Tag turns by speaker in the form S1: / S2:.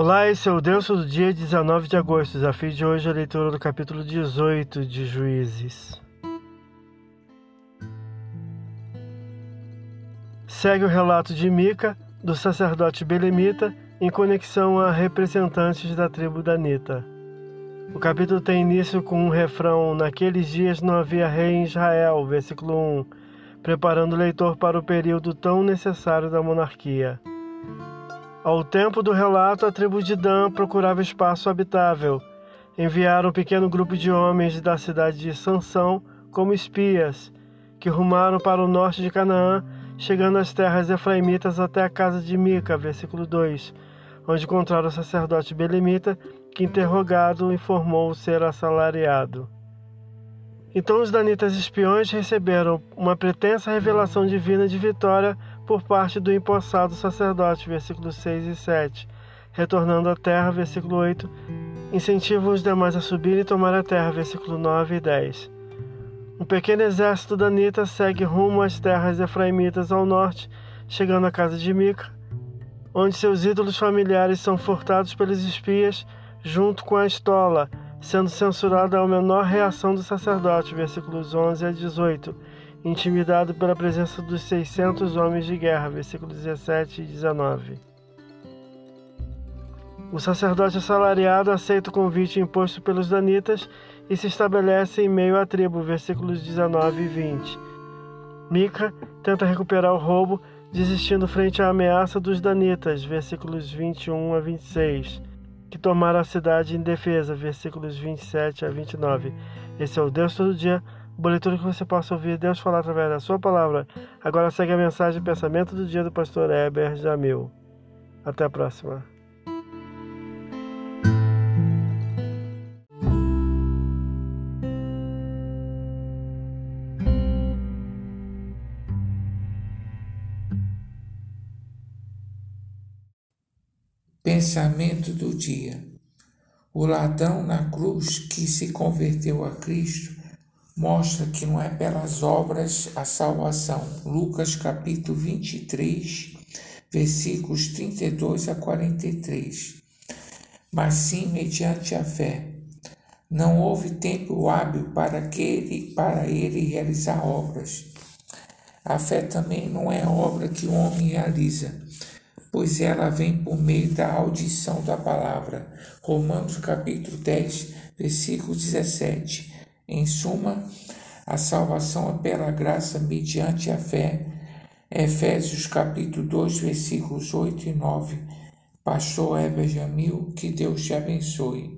S1: Olá, esse é o Deus do dia 19 de agosto. Desafio de hoje é a leitura do capítulo 18 de Juízes. Segue o relato de Mica, do sacerdote belemita, em conexão a representantes da tribo danita. O capítulo tem início com um refrão: Naqueles dias não havia rei em Israel, versículo 1, preparando o leitor para o período tão necessário da monarquia. Ao tempo do relato, a tribo de Dan procurava espaço habitável. Enviaram um pequeno grupo de homens da cidade de Sansão como espias, que rumaram para o norte de Canaã, chegando às terras efraimitas até a casa de Mica, versículo 2, onde encontraram o sacerdote belemita, que interrogado informou ser assalariado. Então os danitas espiões receberam uma pretensa revelação divina de vitória por parte do empossado sacerdote, versículos 6 e 7. Retornando à terra, versículo 8, incentiva os demais a subir e tomar a terra, versículo 9 e 10. Um pequeno exército danita segue rumo às terras efraimitas ao norte, chegando à casa de Mica, onde seus ídolos familiares são furtados pelos espias, junto com a estola, sendo censurada a menor reação do sacerdote, versículos 11 a 18 intimidado pela presença dos 600 homens de guerra, versículos 17 e 19. O sacerdote assalariado aceita o convite imposto pelos danitas e se estabelece em meio à tribo, versículos 19 e 20. Mica tenta recuperar o roubo, desistindo frente à ameaça dos danitas, versículos 21 a 26, que tomaram a cidade em defesa, versículos 27 a 29. Esse é o Deus todo dia boletim que você possa ouvir Deus falar através da sua palavra. Agora segue a mensagem e pensamento do dia do pastor Heber Jamil. Até a próxima.
S2: Pensamento do dia. O ladrão na cruz que se converteu a Cristo mostra que não é pelas obras a salvação. Lucas capítulo 23, versículos 32 a 43. Mas sim mediante a fé. Não houve tempo hábil para, que ele, para ele realizar obras. A fé também não é obra que o homem realiza, pois ela vem por meio da audição da palavra. Romanos capítulo 10, versículo 17 em suma, a salvação é pela graça mediante a fé. Efésios capítulo 2, versículos 8 e 9. Pastor Eber Jamil, que Deus te abençoe.